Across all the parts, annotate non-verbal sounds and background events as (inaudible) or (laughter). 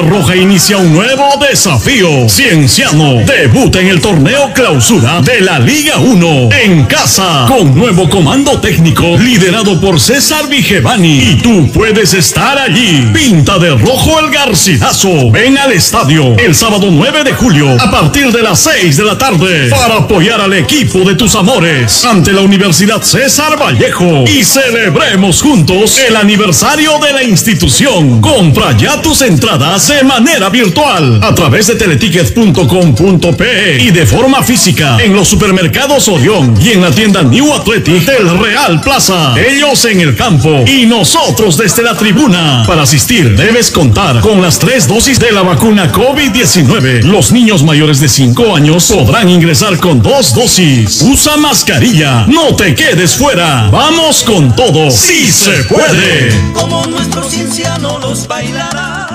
Roja inicia un nuevo desafío. Cienciano debuta en el torneo clausura de la Liga 1 en casa con nuevo comando técnico liderado por César Vigevani. Y tú puedes estar allí. Pinta de rojo el Garcilaso. Ven al estadio el sábado 9 de julio a partir de las 6 de la tarde para apoyar al equipo de tus amores ante la Universidad César Vallejo y celebremos juntos el aniversario de la institución. Compra ya tus entradas de manera virtual a través de teletickets.com.pe y de forma física en los supermercados Orión y en la tienda New Athletic del Real Plaza. Ellos en el campo y nosotros desde la tribuna. Para asistir debes contar con las tres dosis de la vacuna COVID-19. Los niños mayores de 5 años podrán ingresar con dos dosis. Usa mascarilla. No te quedes fuera. Vamos con todo. Sí se puede. Como nuestro cienciano los bailará.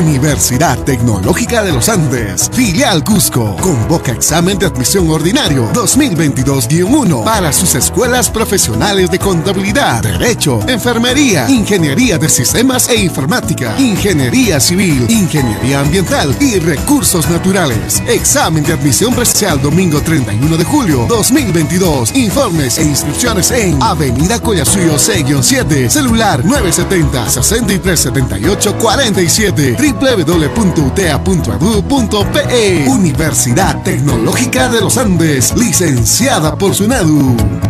Universidad Tecnológica de los Andes, filial Cusco, convoca examen de admisión ordinario 2022-1 para sus escuelas profesionales de contabilidad, derecho, enfermería, ingeniería de sistemas e informática, ingeniería civil, ingeniería ambiental y recursos naturales. Examen de admisión presencial domingo 31 de julio 2022. Informes e inscripciones en Avenida Collasuyo C-7, celular 970 6378 47 www.utea.edu.pe Universidad Tecnológica de los Andes, licenciada por SUNADU.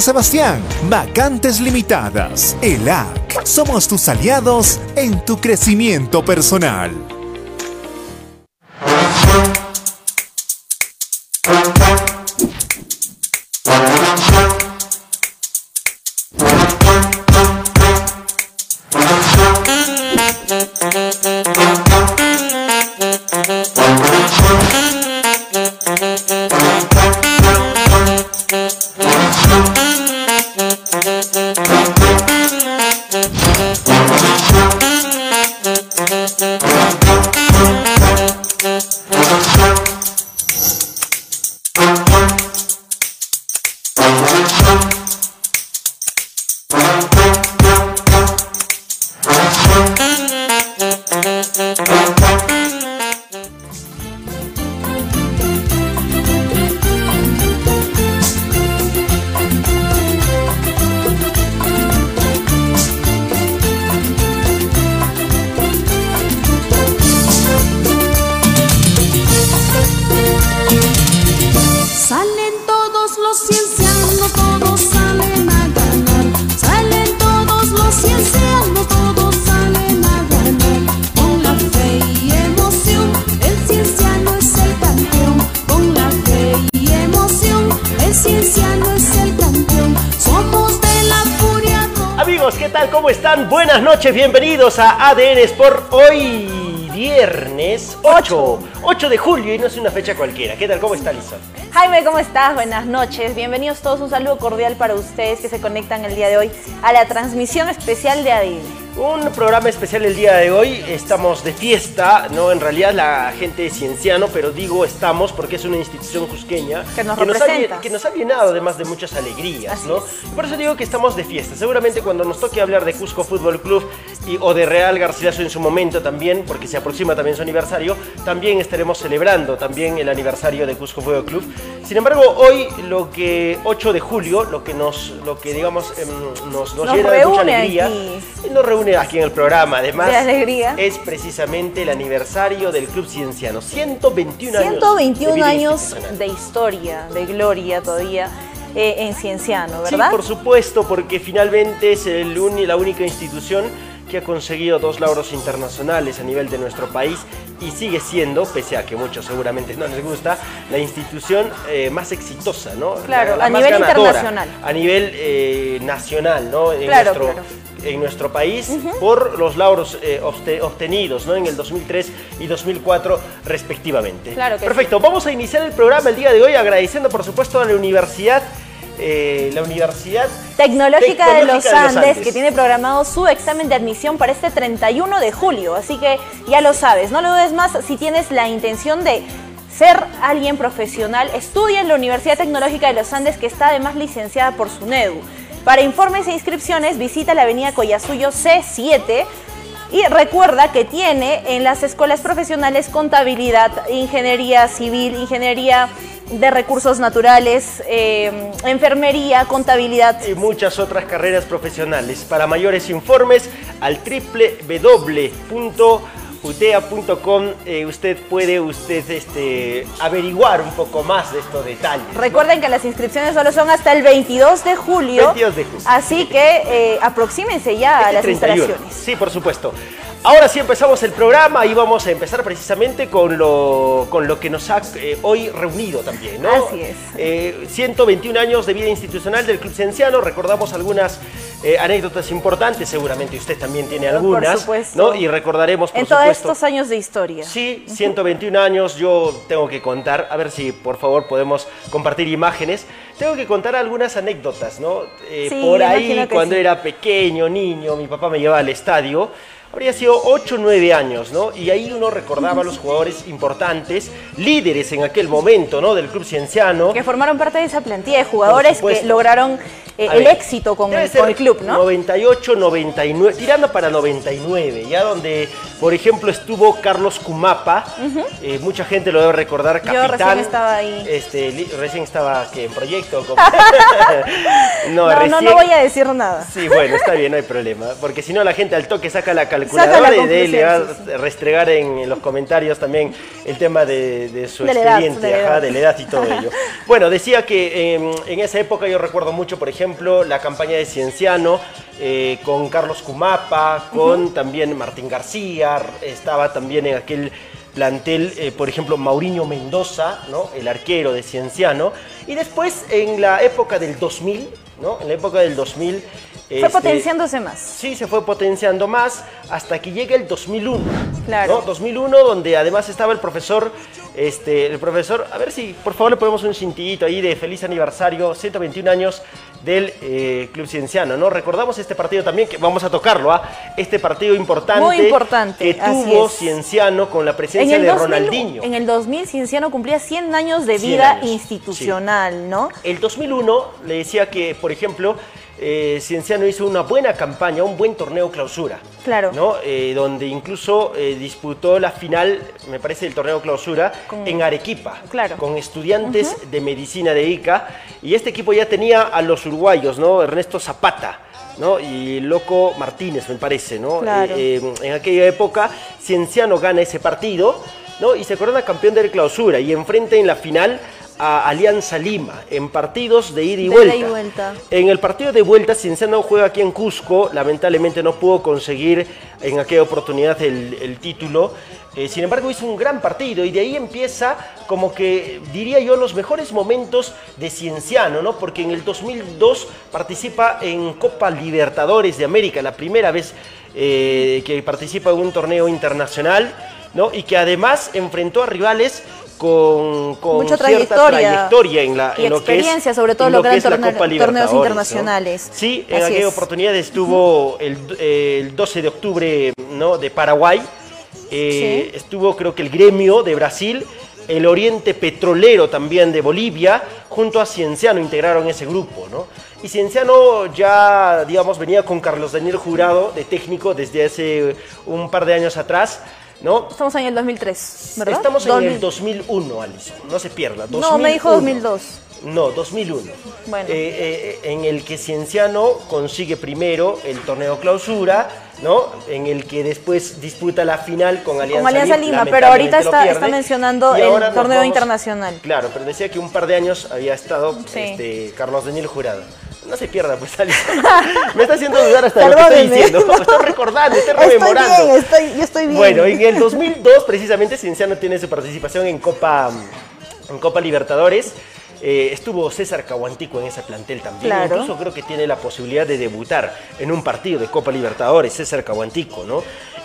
Sebastián. Vacantes limitadas. ELAC. Somos tus aliados en tu crecimiento personal. Bienvenidos a ADN Sport hoy viernes 8, 8 de julio y no es una fecha cualquiera. ¿Qué tal? ¿Cómo está Lizón? Jaime, ¿cómo estás? Buenas noches. Bienvenidos todos. Un saludo cordial para ustedes que se conectan el día de hoy a la transmisión especial de ADN. Un programa especial el día de hoy. Estamos de fiesta, ¿no? En realidad la gente es cienciano, pero digo estamos porque es una institución cusqueña Que nos ha, representa. lle- que nos ha llenado además de muchas alegrías, ¿no? Por eso digo que estamos de fiesta. Seguramente cuando nos toque hablar de Cusco Fútbol Club y, o de Real Garcilaso en su momento también, porque se aproxima también su aniversario, también estaremos celebrando también el aniversario de Cusco Fútbol Club. Sin embargo, hoy lo que 8 de julio, lo que nos, lo que digamos em, nos, nos Nos llena de mucha alegría, aquí. nos reúne aquí en el programa. Además, De alegría. es precisamente el aniversario del Club Cienciano. 121 años. de 121 vida años institucional. de historia, de gloria todavía eh, en Cienciano, ¿verdad? Sí, por supuesto, porque finalmente es el la única institución que ha conseguido dos lauros internacionales a nivel de nuestro país y sigue siendo, pese a que muchos seguramente no les gusta, la institución eh, más exitosa, ¿no? Claro, La- la a más nivel ganadora, internacional. A nivel eh, nacional, ¿no? En Claro, nuestro, claro. En nuestro país por los lauros eh, obte- obtenidos ¿no? en el 2003 y 2004 respectivamente. Claro que Perfecto, vamos a iniciar el programa el día de hoy agradeciendo por supuesto a la universidad, eh, la universidad Tecnológica, de, los Tecnológica Andes, que tiene programado su examen de admisión para este 31 de julio. Así que ya lo sabes, no lo dudes más si tienes la intención de ser alguien profesional, estudia en la Universidad Tecnológica de los Andes, que está además licenciada por SUNEDU. Para informes e inscripciones, visita la avenida Collasuyo C7 y recuerda que tiene en las escuelas profesionales contabilidad, ingeniería civil, ingeniería de recursos naturales, eh, enfermería, contabilidad. y muchas otras carreras profesionales. Para mayores informes al www.utea.com eh, usted puede usted este, averiguar un poco más de estos detalles. ¿no? Recuerden que las inscripciones solo son hasta el 22 de julio. 22 de julio. Así que eh, aproxímense ya a las 31. instalaciones. Sí, por supuesto. Ahora sí empezamos el programa y vamos a empezar precisamente con lo, con lo que nos ha eh, hoy reunido también, ¿no? Así es. Eh, 121 años de vida institucional del Club Cienciano, recordamos algunas eh, anécdotas importantes, seguramente usted también tiene Por algunas, supuesto. ¿no? Y recordaremos, por En todos estos años de historia. Sí, 121 años, yo tengo que contar, a ver si por favor podemos compartir imágenes. Tengo que contar algunas anécdotas, ¿no? Eh, Sí, por ahí, cuando sí. era pequeño, niño, mi papá me llevaba al estadio. Habría sido 8 o 9 años, ¿no? Y ahí uno recordaba a los jugadores importantes, líderes en aquel momento, ¿no? Del club cienciano. Que formaron parte de esa plantilla de jugadores que lograron eh, el ver, éxito con el, ser con el club, ¿no? 98, 99, tirando para 99, ya donde, por ejemplo, estuvo Carlos Cumapa, eh, mucha gente lo debe recordar, Yo capitán. recién estaba ahí. Este, recién estaba que en proyecto. como- (laughs) (laughs) No, no, recién- no voy a decir nada. Sí, bueno, está bien, no hay problema. Porque si no, la gente al toque saca la calculadora la y de le va a restregar en, los comentarios también el tema de, de su De la edad, expediente, de la ajá, edad. de la edad y todo (laughs) ello. Bueno, decía que eh, en esa época yo recuerdo mucho, por ejemplo, la campaña de Cienciano eh, con Carlos Cumapa, con también Martín García, estaba también en aquel plantel, eh, por ejemplo, Mauriño Mendoza, ¿no? el arquero de Cienciano, y después en la época del 2000, ¿no? en la época del 2000... Fue este, potenciándose más. Sí, se fue potenciando más hasta que llega el 2001. Claro. ¿no? 2001, donde además estaba el profesor, este, el profesor, a ver si por favor le ponemos un cintillito ahí de feliz aniversario, 121 años del eh, Club Cienciano, ¿no? Recordamos este partido también, que vamos a tocarlo, ¿ah? Este partido importante. Muy importante, Que tuvo. Cienciano con la En presencia de 2000, Ronaldinho. en el 2000, Cienciano cumplía 100 años de 100 vida años, institucional, ¿no? El 2001 le decía que, por ejemplo, eh, Cienciano hizo una buena campaña, un buen torneo clausura. Claro. ¿no? Eh, donde incluso eh, disputó la final, me parece, del torneo clausura Con- en Arequipa. Claro. Con estudiantes de medicina de ICA. Y este equipo ya tenía a los uruguayos, ¿no? Ernesto Zapata. ¿no? Y Loco Martínez, me parece, ¿no? Claro. En aquella época, Cienciano gana ese partido, ¿no? Y se corona campeón de clausura y enfrenta en la final a Alianza Lima en partidos de ida y vuelta. y vuelta. En el partido de vuelta, Cienciano juega aquí en Cusco, lamentablemente no pudo conseguir en aquella oportunidad el, el título. Eh, sin embargo, hizo un gran partido y de ahí empieza como que, diría yo, los mejores momentos de Cienciano, ¿no? Porque en el 2002 participa en Copa Libertadores de América, la primera vez eh, que participa en un torneo internacional, ¿no? Y que además enfrentó a rivales con, con Mucha cierta trayectoria. trayectoria en, la, Y en lo que es, experiencia, sobre todo en lo que es la Copa torneos Libertadores, ¿no? internacionales. Sí, en Así aquella es. oportunidad estuvo el, el 12 de octubre ¿no? de Paraguay, eh, Sí. estuvo creo que el gremio de Brasil, el Oriente Petrolero también de Bolivia, junto a Cienciano integraron ese grupo, ¿no? Y Cienciano ya, digamos, venía con Carlos Daniel Jurado de técnico desde hace un par de años atrás, ¿no? Estamos en el 2003, ¿verdad? Estamos en 2000. el 2001, Alison, no se pierda. No, me dijo 2001. 2002. No, 2001. Bueno. Eh, eh, en el que Cienciano consigue primero el torneo clausura, ¿no? En el que después disputa la final con Alianza, Con Alianza Lima, pero ahorita está- está mencionando Y el torneo internacional. Claro, pero decía que un par de años había estado Sí. este, Carlos Daniel Jurado. No se pierda, pues, Alison. (laughs) Me está haciendo dudar hasta de lo que estoy diciendo. Estoy recordando, estoy Estoy rememorando. bien, estoy, yo estoy bien. Bueno, en el 2002 precisamente Cienciano tiene su participación en Copa, en Copa Libertadores. Eh, estuvo César Caguantico en ese plantel también. Claro. Incluso creo que tiene la posibilidad de debutar en un partido de Copa Libertadores, César Caguantico, ¿no?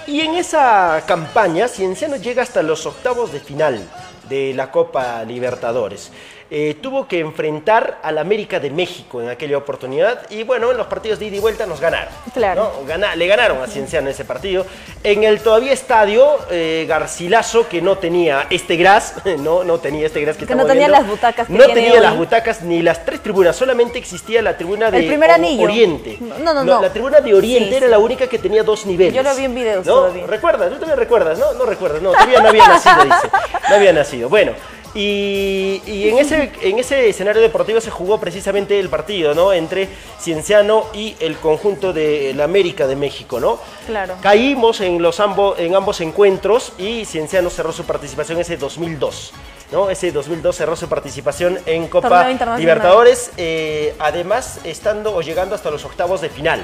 Y en esa campaña Cienciano llega hasta los octavos de final de la Copa Libertadores. Eh, tuvo que enfrentar al América de México en aquella oportunidad y bueno, en los partidos de ida y vuelta nos ganaron. Claro. ¿no? Gana- le ganaron a Cienciano ese partido. En el todavía estadio, eh, Garcilaso, que no tenía este gras, (laughs) no, no tenía este gras que, Que no tenía viendo, las butacas que No tiene tenía hoy. las butacas ni las tres tribunas, solamente existía la tribuna de El primer anillo. Oriente. No, no, no. La tribuna de Oriente Sí, era sí. la única que tenía dos niveles. Yo lo vi en videos ¿No? todavía. ¿Recuerdas? Tú también recuerdas, ¿no? No recuerdas, no, todavía no había nacido, dice. No había nacido. Bueno, y, y en, ese, en ese escenario deportivo se jugó precisamente el partido, ¿no? Entre Cienciano y el conjunto de la América de México, ¿no? Claro. Caímos en, los ambos, en ambos encuentros y Cienciano cerró su participación ese 2002. ¿no? Ese 2002 cerró su participación en Copa. Libertadores, eh, además estando o llegando hasta los octavos de final.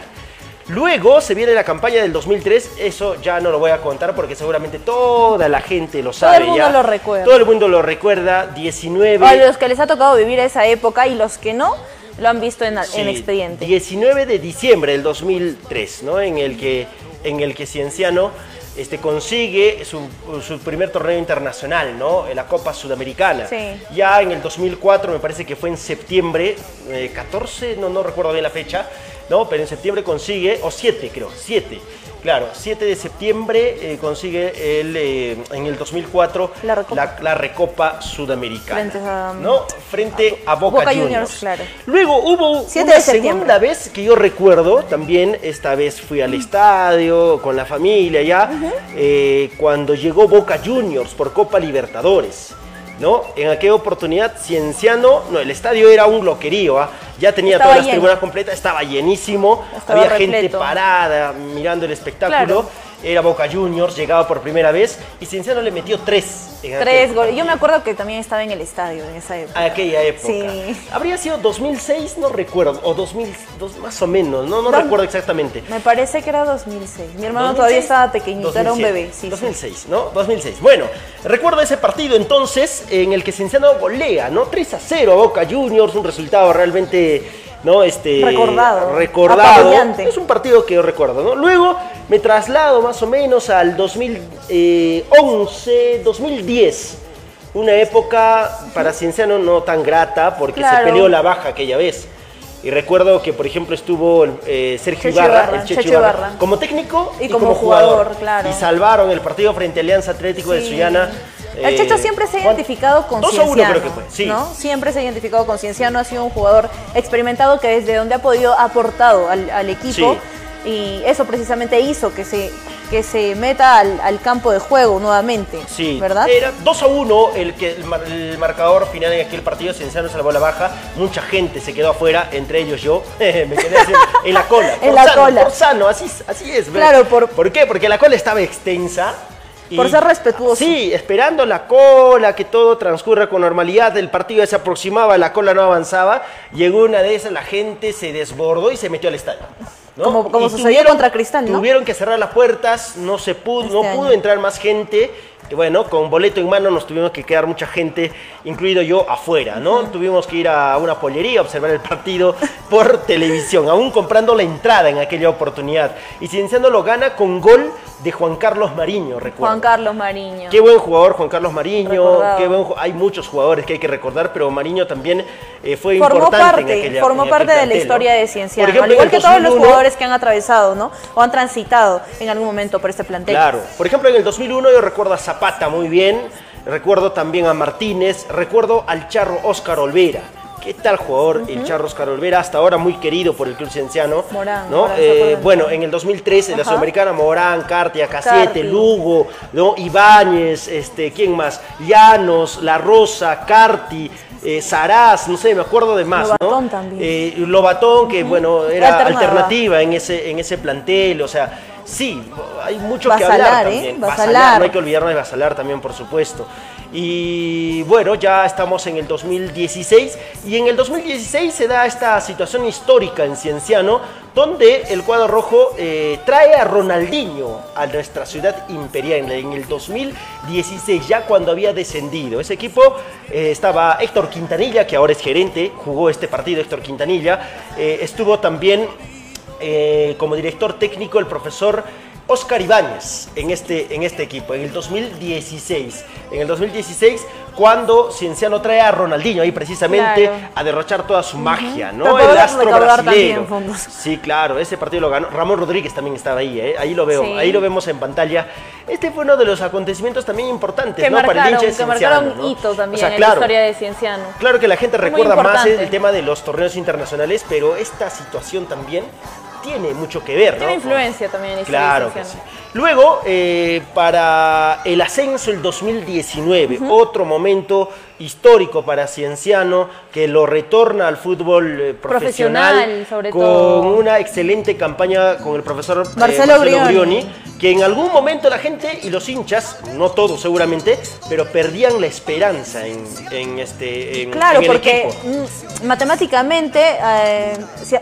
Luego se viene la campaña del 2003, eso ya no lo voy a contar porque seguramente toda la gente lo sabe el mundo ya. lo recuerda. Todo el mundo lo recuerda, 19... A los que les ha tocado vivir esa época y los que no, lo han visto en, expediente. 19 de diciembre del 2003, ¿no? En el que, en el que Cienciano este, consigue su, su primer torneo internacional, ¿no? En la Copa Sudamericana. Sí. Ya en el 2004, me parece que fue en septiembre, eh, 14, no, no recuerdo bien la fecha, ¿no? Pero en septiembre consigue, o 7 creo, 7. Claro, 7 de septiembre eh, consigue el, eh, en el 2004 La Recopa. la, la Recopa Sudamericana. Frente a- ¿no? Frente a Boca, Boca Juniors, Juniors. claro. Luego hubo 7 una segunda vez que yo recuerdo, también esta vez fui al estadio con la familia ya, eh, cuando llegó Boca Juniors por Copa Libertadores. ¿No? En aquella oportunidad, Cienciano, no, el estadio era un loquerío, ¿ah? ya tenía Estaba todas las lleno. tribunas completas, estaba llenísimo, Estaba había gente parada mirando el espectáculo, Claro. Era Boca Juniors, llegaba por primera vez y Cienciano le metió tres. en Tres goles. Yo me acuerdo que también estaba en el estadio en esa época. aquella época. Sí. Habría sido 2006, no recuerdo, o 2000, dos- más o menos, no, no recuerdo exactamente. Me parece que era 2006. Mi hermano 2006, todavía estaba pequeñito, era un 2007, bebé. Sí, sí. 2006, ¿no? 2006. Bueno, recuerdo ese partido entonces en el que Cienciano golea, ¿no? 3 a 0 a Boca Juniors, un resultado realmente, ¿no? Este, Recordado, Recordado. Es un partido que yo recuerdo, ¿no? Luego me traslado más o menos al 2011, 2010. Una época para Cienciano no tan grata porque Claro. se peleó la baja aquella vez. Y recuerdo que, por ejemplo, estuvo eh, Sergio Ibarra, el Checho Checho Ibarra, Ibarra. como técnico Y como jugador, claro. Y salvaron el partido frente a Alianza Atlético de. Sullana. El eh, Checho siempre se ha identificado con 2 a 1 Cienciano, creo que fue, sí. ¿no? Siempre se ha identificado con Cienciano, ha sido un jugador experimentado que desde donde ha podido ha aportado al, al equipo y eso precisamente hizo que se, que se meta al, al campo de juego nuevamente, Sí, ¿verdad? Era 2 a 1 el, que, el, mar- el marcador final en aquel partido. Cienciano salvó la baja. Mucha gente se quedó afuera, entre ellos yo. (laughs) Me quedé así en la cola. (laughs) En por la sano, cola. Por sano, así, así es. Claro, por- ¿Por qué? Porque la cola estaba extensa. Y- Por ser respetuoso. Sí, esperando la cola, que todo transcurra con normalidad. El partido se aproximaba, la cola no avanzaba. Llegó una de esas, la gente se desbordó y se metió al estadio. ¿no? Como- como sucedió contra Cristal, ¿no? Tuvieron que cerrar las puertas, no se pudo, Este no año. pudo entrar más gente. Y bueno, con boleto en mano nos tuvimos que quedar mucha gente, incluido yo, afuera, ¿no? Tuvimos que ir a una pollería a observar el partido (laughs) por televisión, aún comprando la entrada en aquella oportunidad. Y Cienciano lo gana con gol de Juan Carlos Mariño, recuerdo. Juan Carlos Mariño. Qué buen jugador Juan Carlos Mariño, Recordado. qué buen ju- hay muchos jugadores que hay que recordar, pero Mariño también eh, fue Formó importante en aquella formó en parte de la historia de Cienciano, Por ejemplo, al igual que todos los 2001 jugadores que han atravesado, ¿no? O han transitado en algún momento por este plantel. Claro. Por ejemplo, en el 2001 yo recuerdo a Zapata muy bien, recuerdo también a Martínez, recuerdo al Charro Óscar Olvera. ¿Qué tal jugador el Charro Óscar Olvera? Hasta ahora muy querido por el club cienciano. Morán, ¿no? Morán, ¿se Eh, bueno, en el 2013 en la. Sudamericana, Morán, Cartia, Carti. Casiete, Lugo, ¿no? Ibáñez, este, ¿quién más? Llanos, La Rosa, Carti. Eh, Saraz, no sé, me acuerdo de más, Lobatón ¿no? también. Eh, Lobatón, que bueno, era alternativa en ese, en ese plantel, o sea, sí, hay mucho que hablar ¿eh? también. Basalar. no hay que olvidarnos de Basalar también, por supuesto. Y bueno, ya estamos en el 2016 y en el 2016 se da esta situación histórica en Cienciano donde el cuadro rojo eh, trae a Ronaldinho a nuestra ciudad imperial en el 2016, ya cuando había descendido. Ese equipo eh, estaba Héctor Quintanilla, que ahora es gerente, jugó este partido Héctor Quintanilla, eh, estuvo también eh, como director técnico el profesor Oscar Ibáñez en este, en este equipo, en el 2016. En el 2016, cuando Cienciano trae a Ronaldinho ahí precisamente Claro. a derrochar toda su magia, ¿no? Pero El astro brasileño. también. Sí, claro, ese partido lo ganó. Ramón Rodríguez también estaba ahí, ¿eh? ahí lo veo, Sí. ahí lo vemos en pantalla. Este fue uno de los acontecimientos también importantes, Que ¿no? Para el marcaron, hincha de que marcaron Cienciano, ¿no? hito también O sea, en la claro, historia de Cienciano. Claro que la gente recuerda más el tema de los torneos internacionales, pero esta situación también tiene mucho que ver, ¿no? Tiene influencia también Claro que sí. Luego, eh, para el ascenso el 2019, otro momento histórico para Cienciano que lo retorna al fútbol eh, profesional, Profesional, sobre con todo. una excelente campaña con el profesor eh, Marcelo Brioni. que en algún momento la gente y los hinchas, no todos seguramente, pero perdían la esperanza en, en este en, Claro, en el porque equipo. mm, matemáticamente eh,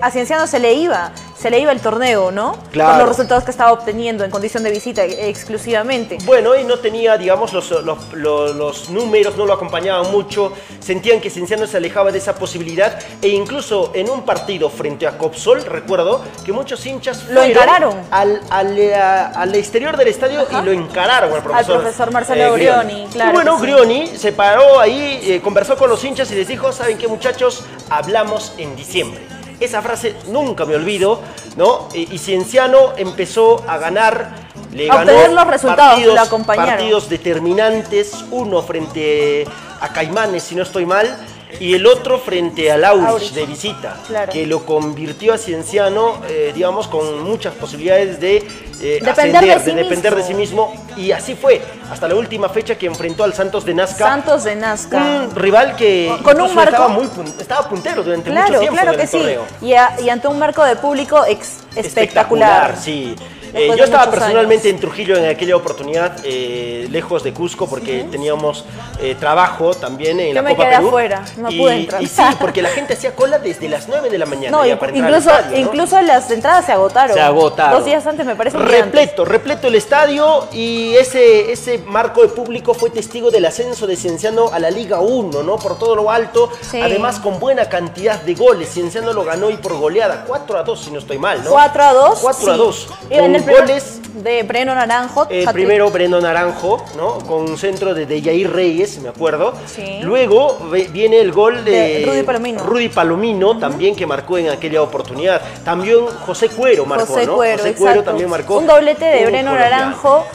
a Cienciano se le iba, se le iba el torneo, ¿no? Claro. Por los resultados que estaba obteniendo en de visita eh, exclusivamente. Bueno, y no tenía, digamos, los, los- los- los números, no lo acompañaban mucho, sentían que Cienciano se alejaba de esa posibilidad e incluso en un partido frente a Copsol, recuerdo que muchos hinchas Lo encararon. Al, al, eh, al exterior del estadio y lo encararon al profesor. profesor Marcelo Brioni, claro Y bueno, sí. Grioni se paró ahí, eh, conversó con los hinchas y les dijo, ¿saben qué muchachos? Hablamos en diciembre. Esa frase nunca me olvido, ¿no? Y, y Cienciano empezó a ganar, le A ganó obtener los resultados, partidos, lo acompañaron. partidos determinantes, uno frente a Caimanes, si no estoy mal, y el otro frente al Aurich Aurich. de visita, Claro. que lo convirtió a Cienciano, eh, digamos, con muchas posibilidades de eh, Depender ascender, de sí depender de sí mismo. y así fue, hasta la última fecha que enfrentó al Santos de Nazca. Santos de Nazca. Un rival que Con un marco- estaba, muy, pun- estaba puntero durante mucho Claro, tiempo claro en que sí. torneo. Y, a- y ante un marco de público ex- espectacular. sí. Eh, yo estaba personalmente años. en Trujillo en aquella oportunidad, eh, lejos de Cusco, porque teníamos eh, trabajo también en Yo la me Copa quedé Perú. afuera, no y, pude entrar. Y sí, porque la gente hacía cola desde las 9 de la mañana No, ya inc- para entrar incluso, al estadio, ¿no? incluso las entradas se agotaron. Se agotaron. Dos días antes me parece. Repleto, repleto el estadio y ese, ese marco de público fue testigo del ascenso de Cienciano a la Liga 1, ¿no? Por todo lo alto, Sí. además con buena cantidad de goles. Cienciano lo ganó y por goleada, 4 a 2 si no estoy mal, ¿no? 4 a 2. 4 a sí. 2. Y En Primer- goles de Breno Naranjo. el primero Breno Naranjo, ¿no? Con un centro de, de Yair Reyes, me acuerdo. Sí. Luego viene el gol de, De Rudy Palomino. Rudy Palomino, también que marcó en aquella oportunidad. También José Cuero marcó, José ¿no? Cuero, José exacto. Cuero también marcó. Un doblete de Breno. Naranjo,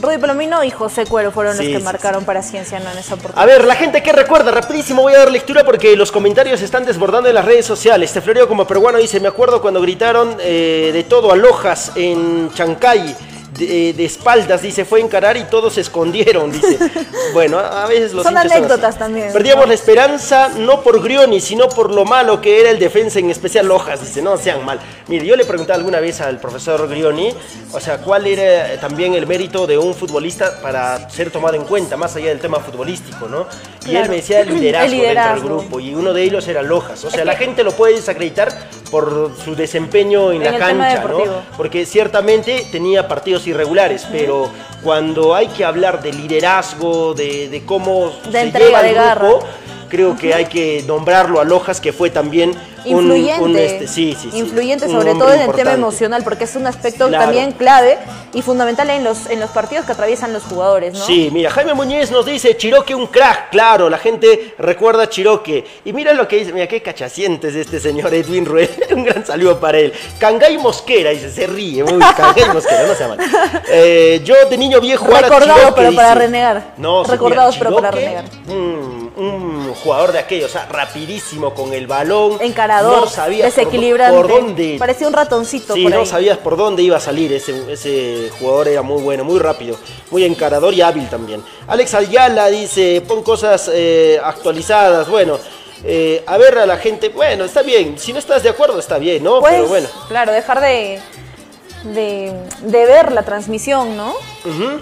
Rudy Palomino y José Cuero fueron Sí, los que sí, marcaron para Cienciano en esa A oportunidad. ver, la gente que recuerda, rapidísimo voy a dar lectura porque los comentarios están desbordando en las redes sociales. Este Florio como peruano dice, me acuerdo cuando gritaron eh, de todo a Lojas en Chancay. De, de espaldas, dice, fue a encarar y todos se escondieron, dice. (laughs) Bueno, a veces los Son anécdotas también, Perdíamos ¿no? la esperanza no por Grioni, sino por lo malo que era el defensa, en especial Lojas, dice, no sean mal. Mire, yo le pregunté alguna vez al profesor Grioni, o sea, cuál era eh, también el mérito de un futbolista para ser tomado en cuenta, más allá del tema futbolístico, ¿no? Y él Claro. me decía el (clears throat) liderazgo, El dentro del liderazgo. grupo, y uno de ellos era Lojas. O sea, Es la que- gente lo puede desacreditar por su desempeño en, En la cancha, ¿no? Porque ciertamente tenía partidos irregulares, pero cuando hay que hablar de liderazgo, de, de cómo De se entrega, lleva de el garra. grupo, creo que hay que nombrarlo a Lojas, que fue también Influyente, un, este, sí, sí, sí, influyente sobre todo en el tema emocional, porque es un aspecto Claro. también clave y fundamental en los, en los partidos que atraviesan los jugadores, ¿no? Sí, mira, Jaime Muñiz nos dice, Chiroque un crack, claro, la gente recuerda a Chiroque. Y mira lo que dice, mira qué cachacientes este señor Edwin Ruel, (laughs) un gran saludo para él. Cangay Mosquera, dice, se ríe, uy, Cangay Mosquera, no se mal. Eh, yo de niño viejo Recordado, pero para dice. renegar. No, Recordados, mira, pero para renegar. Un, un jugador de aquellos, o sea, rapidísimo con el balón. Encarador, no sabía por- desequilibrante. por dónde Parecía un ratoncito Sí, por no ahí. sabías por dónde iba a salir ese, ese jugador, era muy bueno, muy rápido, muy encarador y hábil también. Alex Ayala dice, pon cosas eh, actualizadas, bueno, eh, a ver a la gente, bueno, está bien, si no estás de acuerdo está bien, ¿no? Pues, Pero bueno. claro, dejar de, de, de ver la transmisión, ¿no? Ujú.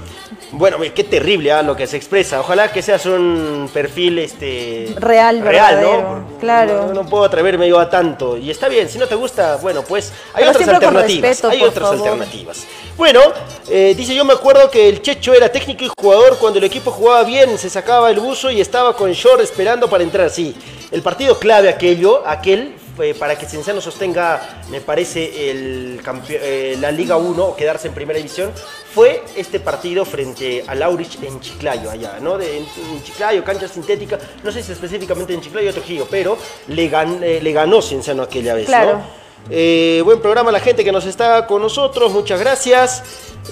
Bueno, qué terrible ah, lo que se expresa. Ojalá que seas un perfil este Real, real, ¿no? claro. No, no puedo atreverme yo a tanto. Y está bien, si no te gusta, bueno, pues hay Pero otras alternativas. respeto, hay otras favor. alternativas. Bueno, eh, dice yo me acuerdo que el Checho era técnico y jugador cuando el equipo jugaba bien, se sacaba el buzo y estaba con short esperando para entrar. Sí, el partido clave aquello, aquel eh, para que Cienciano sostenga, me parece, el eh, la Liga 1 o quedarse en primera división, fue este partido frente a Laurich en Chiclayo, allá, ¿no? De- en, en Chiclayo, cancha sintética, no sé si específicamente en Chiclayo o Trujillo, pero le, gan- eh, le ganó Cienciano aquella vez, Claro. ¿no? Eh, buen programa la gente que nos está con nosotros, muchas gracias.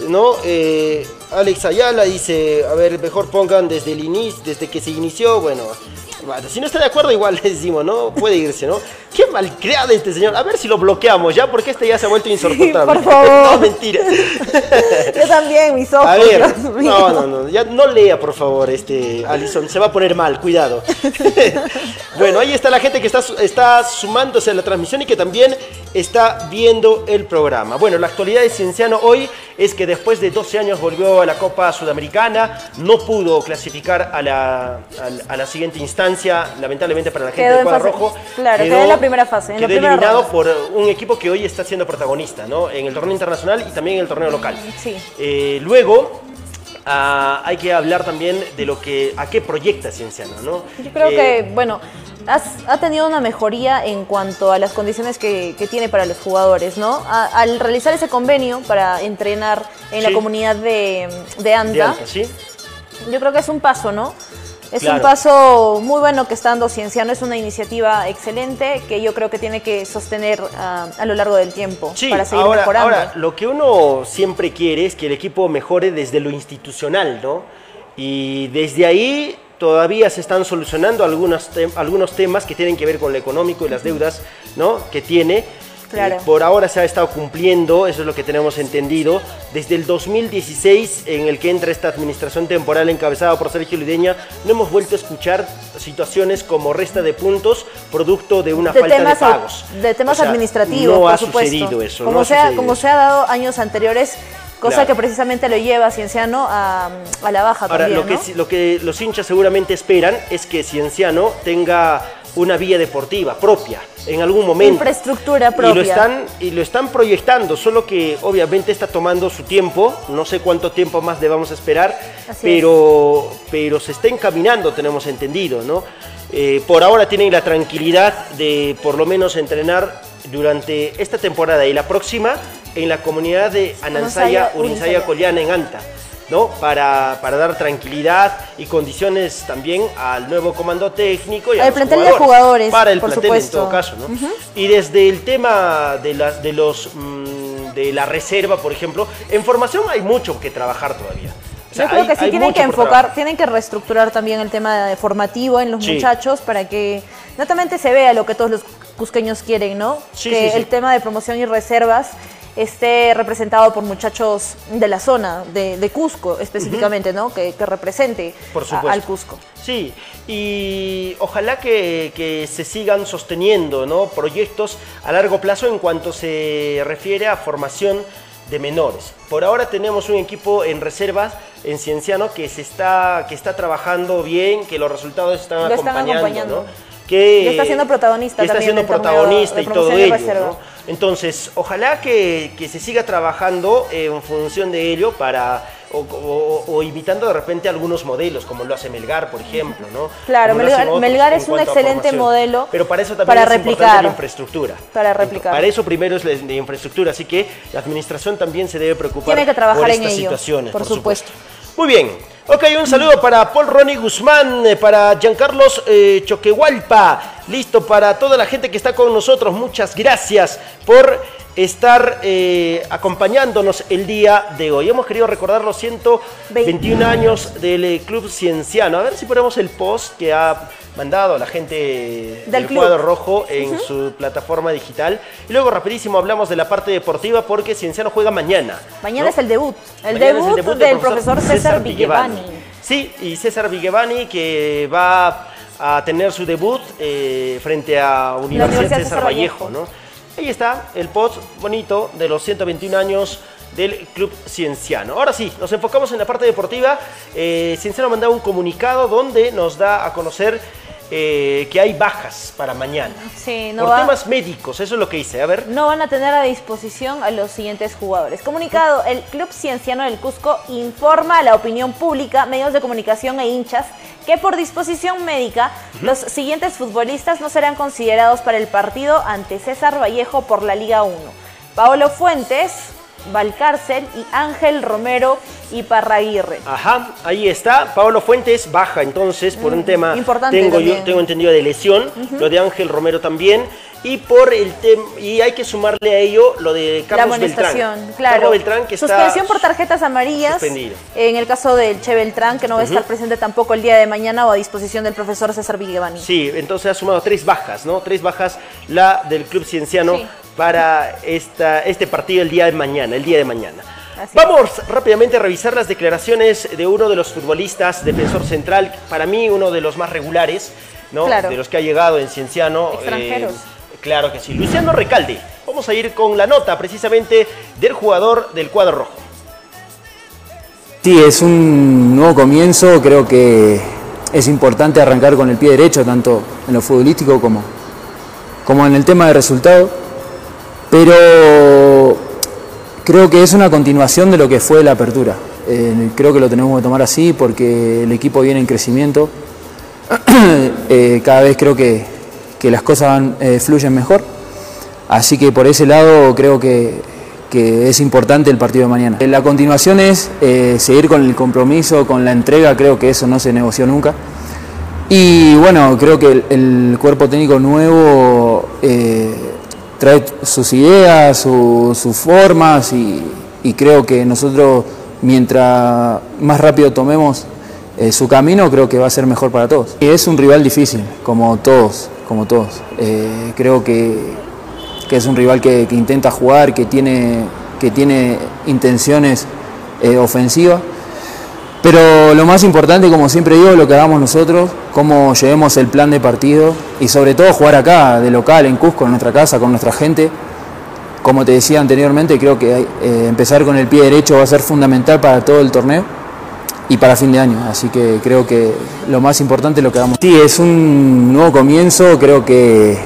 ¿no? Eh, Alex Ayala dice, a ver, mejor pongan desde el inicio, desde que se inició, bueno, si no está de acuerdo igual (laughs) le decimos, ¿no? Puede irse, ¿no? Qué malcriado este señor. A ver si lo bloqueamos ya, porque este ya se ha vuelto insoportable. (laughs) por favor. no, mentira. (laughs) Yo también, mis ojos. A ver, no, no, no, ya no lea, por favor, este, Alison, se va a poner mal, cuidado. bueno, ahí está la gente que está, está sumándose a la transmisión y que también está viendo el programa. Bueno, la actualidad de Cienciano hoy es que después de 12 años volvió a la Copa Sudamericana, no pudo clasificar a la, a la- a la siguiente instancia, lamentablemente para la gente Quedó del cuadro fase- rojo. claro, quedó en la primera fase, en la quedó primera eliminado ronda. por un equipo que hoy está siendo protagonista, ¿no? En el torneo internacional y también en el torneo local. Sí. Eh, luego, ah, hay que hablar también de lo que, a qué proyecta Cienciano, ¿no? Yo creo Eh, que, bueno, has- ha tenido una mejoría en cuanto a las condiciones que, que tiene para los jugadores, ¿no? A- al realizar ese convenio para entrenar en la Sí. comunidad de, de alta, ¿sí? yo creo que es un paso, ¿no? Es un paso muy bueno que está dando Cienciano, es una iniciativa excelente que yo creo que tiene que sostener ah, a lo largo del tiempo Sí, para seguir ahora, mejorando. ahora, lo que uno siempre quiere es que el equipo mejore desde lo institucional, ¿no? Y desde ahí todavía se están solucionando algunos, tem- algunos temas que tienen que ver con lo económico y las deudas, ¿no? Que tiene. Claro. Eh, por ahora se ha estado cumpliendo, eso es lo que tenemos entendido. Desde el 2016, en el que entra esta administración temporal encabezada por Sergio Lideña, no hemos vuelto a escuchar situaciones como resta de puntos producto de una de falta temas, de pagos. de temas O sea, administrativos, No por ha supuesto. sucedido eso. Como, no ha sea, sucedido como se ha dado años anteriores, cosa Claro. que precisamente lo lleva a Cienciano a, a la baja Ahora, también, lo, que, lo que los hinchas seguramente esperan es que Cienciano tenga una vía deportiva propia en algún momento. Infraestructura Y lo, propia. están, y lo están proyectando, solo que obviamente está tomando su tiempo, no sé cuánto tiempo más debamos esperar, Así pero, pero se está encaminando, tenemos entendido, ¿no? Eh, por ahora tienen la tranquilidad de por lo menos entrenar durante esta temporada y la próxima en la comunidad de Anansaya, Urinsaya, Urinsaya. Collana en Anta. ¿No? Para, para dar tranquilidad y condiciones también al nuevo comando técnico y Al plantel de jugadores, para el por plantel en todo caso, ¿no? Y desde el tema de las de los mm, de la reserva, por ejemplo, en formación hay mucho que trabajar todavía. O sea, Yo creo hay- que sí tienen que enfocar, tienen que reestructurar también el tema de formativo en los Sí. muchachos para que netamente se vea lo que todos los cusqueños quieren, ¿no? Sí, que sí. el tema de promoción y reservas esté representado por muchachos de la zona, de, de Cusco específicamente, ¿no? Que, que represente Por a- al Cusco. Sí, y ojalá que, que se sigan sosteniendo ¿no? proyectos a largo plazo en cuanto se refiere a formación de menores. Por ahora tenemos un equipo en reservas en Cienciano que se está que está trabajando bien, que los resultados están Lo están acompañando, acompañando. ¿no? Que Y está siendo protagonista que está también siendo protagonista y todo y ello. Entonces, ojalá que, que se siga trabajando en función de ello para o, o- o imitando de repente algunos modelos, como lo hace Melgar, por ejemplo, ¿no? Claro, Melgar- otros Melgar es un excelente modelo Pero para eso también para es importante replicar. la infraestructura. Para replicar. Para eso primero es la la infraestructura, así que la administración también se debe preocupar Tiene que trabajar por en estas ello, situaciones, por supuesto. Muy bien. Ok, un saludo para Paul Ronnie Guzmán, eh, para Giancarlos eh, Choquehualpa, listo para toda la gente que está con nosotros. Muchas gracias por estar eh, acompañándonos el día de hoy. Hemos querido recordar los 121 años del eh, Club Cienciano. A ver si ponemos el post que ha mandado la gente del, club. cuadro rojo en su plataforma digital. Y luego rapidísimo hablamos de la parte deportiva porque Cienciano juega mañana. Mañana ¿no? es el debut. El debut, del profesor César Vigevani. Sí, y César Vigevani que va a tener su debut eh, frente a Universidad Universidad César César Vallejo, Vallejo. ¿no? Ahí está el post bonito de los 121 años del Club Cienciano. Ahora sí, nos enfocamos en la parte deportiva. Eh, Cienciano ha mandado un comunicado donde nos da a conocer eh, que hay bajas para mañana. Sí, no por va- temas médicos, eso es lo que dice. A ver. No van a tener a disposición a los siguientes jugadores. Comunicado, el Club Cienciano del Cusco informa a la opinión pública, medios de comunicación e hinchas que por disposición médica los siguientes futbolistas no serán considerados para el partido ante César Vallejo por la Liga 1. Paolo Fuentes, Valcárcel y Ángel Romero y Parraguirre. Ajá, ahí está. Pablo Fuentes baja entonces por un tema importante tengo yo tengo entendido de lesión, lo de Ángel Romero también y por el tema y hay que sumarle a ello lo de La Carlos amonestación, Beltrán. claro. Carlos Beltrán que Suspensión está por tarjetas amarillas. suspendido. En el caso del Che Beltrán, que no va a estar presente tampoco el día de mañana o a disposición del profesor César Villevani. Sí, entonces ha sumado tres bajas, ¿no? Tres bajas la del Club Cienciano Sí. Para esta, este partido el día de mañana, el día de mañana. Así Vamos rápidamente a revisar las declaraciones de uno de los futbolistas, defensor central, para mí uno de los más regulares, ¿no? Claro. De los que ha llegado en Cienciano. Extranjeros. eh, claro que sí. Luciano Recalde. Vamos a ir con la nota precisamente del jugador del cuadro rojo. Sí, es un nuevo comienzo, creo que es importante arrancar con el pie derecho, tanto en lo futbolístico como, como en el tema de resultado, pero creo que es una continuación de lo que fue la apertura. Eh, creo que lo tenemos que tomar así porque el equipo viene en crecimiento, (clears throat) Eh, cada vez creo que, que las cosas eh, fluyen mejor, así que por ese lado creo que, que es importante el partido de mañana. La continuación es seguir con el compromiso, con la entrega, creo que eso no se negoció nunca. Y bueno, creo que el, cuerpo técnico nuevo trae sus ideas, su- sus formas y, creo que nosotros mientras más rápido tomemos eh, su camino, creo que va a ser mejor para todos. Y es un rival difícil, como todos, como todos. Eh, creo que, que es un rival que, que intenta jugar, que tiene, que tiene intenciones eh, ofensivas. Pero lo más importante, como siempre digo, lo que hagamos nosotros, cómo llevemos el plan de partido y sobre todo jugar acá, de local, en Cusco, en nuestra casa, con nuestra gente. Como te decía anteriormente, creo que eh, empezar con el pie derecho va a ser fundamental para todo el torneo y para fin de año. Así que creo que lo más importante es lo que hagamos. Sí, es un nuevo comienzo, creo que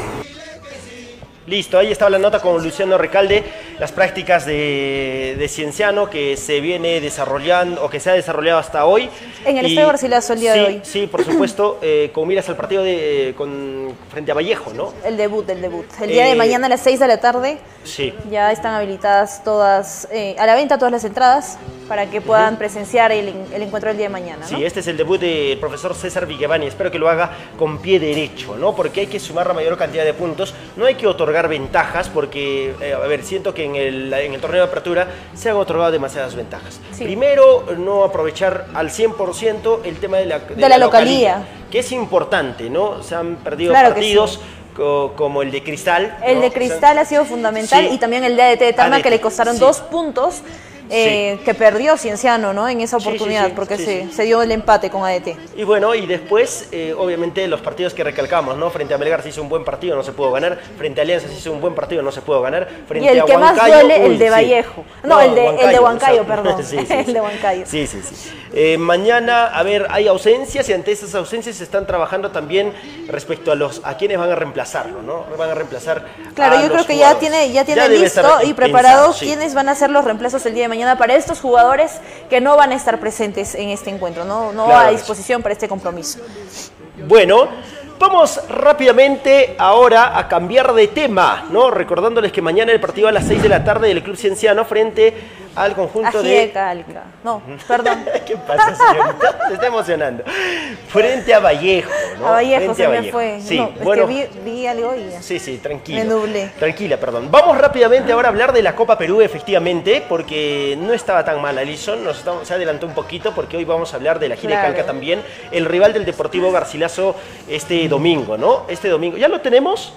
Listo, ahí estaba la nota con Luciano Recalde, las prácticas de, de Cienciano que se viene desarrollando o que se ha desarrollado hasta hoy. En el Y- Estadio Garcilaso el día de sí, hoy. Sí, por supuesto, (clears throat) eh, con miras al partido de, con, frente a Vallejo, ¿no? El debut, el debut. El día Eh, de mañana a las 6 de la tarde Sí. ya están habilitadas todas, eh, a la venta todas las entradas para que puedan presenciar el, en- el encuentro del día de mañana. ¿no? Sí, este es el debut del profesor César Vigevani. Espero que lo haga con pie derecho, ¿no? Porque hay que sumar la mayor cantidad de puntos. No hay que otorgar ventajas porque, eh, a ver, siento que en el, en el torneo de apertura se han otorgado demasiadas ventajas. Sí. Primero, no aprovechar al 100% el tema de la, De la localía. que es importante, ¿no? Se han perdido Claro partidos co- como el de Cristal. El ¿no? de Cristal ha sido fundamental Sí. y también el de ADT de Tarma ADT, que le costaron sí. dos puntos eh, que perdió Cienciano ¿no? en esa sí, oportunidad sí, porque se, dio el empate con ADT. Y bueno, y después, eh, obviamente, los partidos que recalcamos, ¿no? Frente a Melgar se hizo un buen partido, no se pudo ganar. Frente a Alianza se hizo un buen partido, no se pudo ganar. Frente Y el a que más Huancayo, duele, el de. Vallejo. No, el de- el de Huancayo, perdón. (laughs) (laughs) El de Huancayo. Sí, sí, sí. Eh, mañana, a ver, hay ausencias y ante esas ausencias se están trabajando también respecto a los a quienes van a reemplazarlo, ¿no? Van a reemplazar. Claro, a yo creo que ya tiene, ya tiene listo y pensado, preparado sí. quiénes van a ser los reemplazos el día de mañana para estos jugadores que no van a estar presentes en este encuentro, no, no Claro a disposición para este compromiso. Bueno, vamos rápidamente ahora a cambiar de tema, ¿no? Recordándoles que mañana el partido a las 6 de la tarde del Club Cienciano frente al conjunto de... Ajieca, Alca. No, (laughs) perdón. ¿Qué pasa, señorita? Se está emocionando. Frente a Vallejo, ¿no? A Vallejo Frente se a me Vallejo. fue. Sí, no, es bueno. que vi, vi algo y. Sí, sí, tranquila. Me nublé. Tranquila, perdón. Vamos rápidamente ahora a hablar de la Copa Perú, efectivamente, porque no estaba tan mal Alison, nos estamos- se adelantó un poquito porque hoy vamos a hablar de la Gira de. Calca también, el rival del Deportivo Garcilaso este domingo, ¿no? Este domingo. ¿Ya lo tenemos?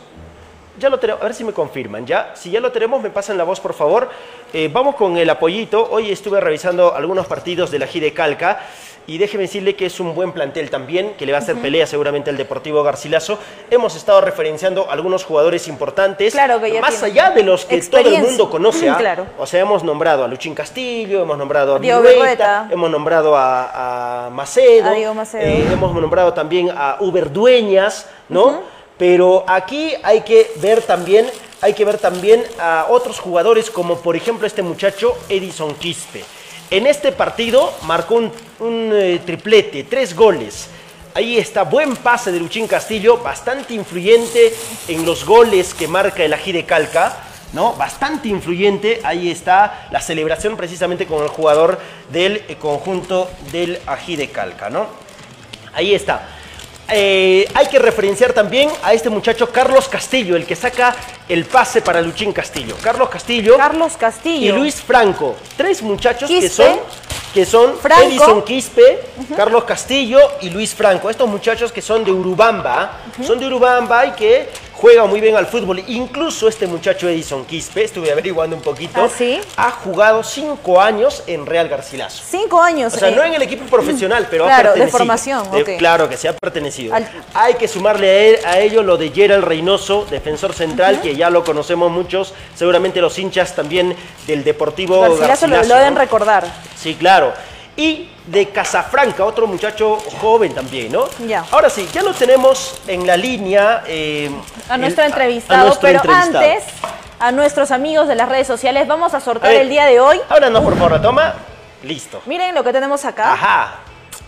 Ya lo tenemos, a ver si me confirman, ¿ya? Si ya lo tenemos, me pasan la voz, por favor. Eh, vamos con el apoyito. Hoy estuve revisando algunos partidos de la Gide Calca y déjeme decirle que es un buen plantel también, que le va a hacer pelea seguramente al Deportivo Garcilaso. Hemos estado referenciando algunos jugadores importantes, Claro que ya más allá de los que todo el mundo conoce. ¿ah? Claro. O sea, hemos nombrado a Luchín Castillo, hemos nombrado a Virueta, hemos nombrado a, a Macedo, A Macedo. eh, hemos nombrado también a Uber Dueñas, ¿no? Pero aquí hay que ver también, hay que ver también a otros jugadores como por ejemplo este muchacho Edison Quispe. En este partido marcó un, eh, triplete, tres goles. Ahí está, buen pase de Luchín Castillo, bastante influyente en los goles que marca el Ají de Calca. ¿no? Bastante influyente. Ahí está la celebración precisamente con el jugador del eh, conjunto del Ají de Calca, ¿no? Ahí está. Eh, hay que referenciar también a este muchacho Carlos Castillo, el que saca el pase para Luchín Castillo. Carlos Castillo Carlos Castillo. y Luis Franco. Tres muchachos que son, que son Franco. Edison Quispe, Carlos Castillo y Luis Franco. Estos muchachos que son de Urubamba, son de Urubamba y que juegan muy bien al fútbol. Incluso este muchacho Edison Quispe, estuve averiguando un poquito, ¿Ah, sí? ha jugado cinco años en Real Garcilaso. Cinco años. O sea, eh, no en el equipo profesional, pero Claro, ha de pertenecido. formación, De- ok. Claro que se ha pertenecido. Al- Hay que sumarle a, él- a ello lo de Gerald Reynoso, defensor central, que ya lo conocemos muchos, seguramente los hinchas también del Deportivo Garcilaso lo, lo deben ¿no? recordar. Sí, claro. Y de Casafranca, otro muchacho joven también, ¿no? Ya. Ahora sí, ya lo tenemos en la línea. eh, A el- nuestro a- a entrevistado, nuestro pero entrevistado. antes, a nuestros amigos de las redes sociales, vamos a A sortear ver, el día de hoy. Háblanos, por favor, toma. Listo. Miren lo que tenemos acá. Ajá.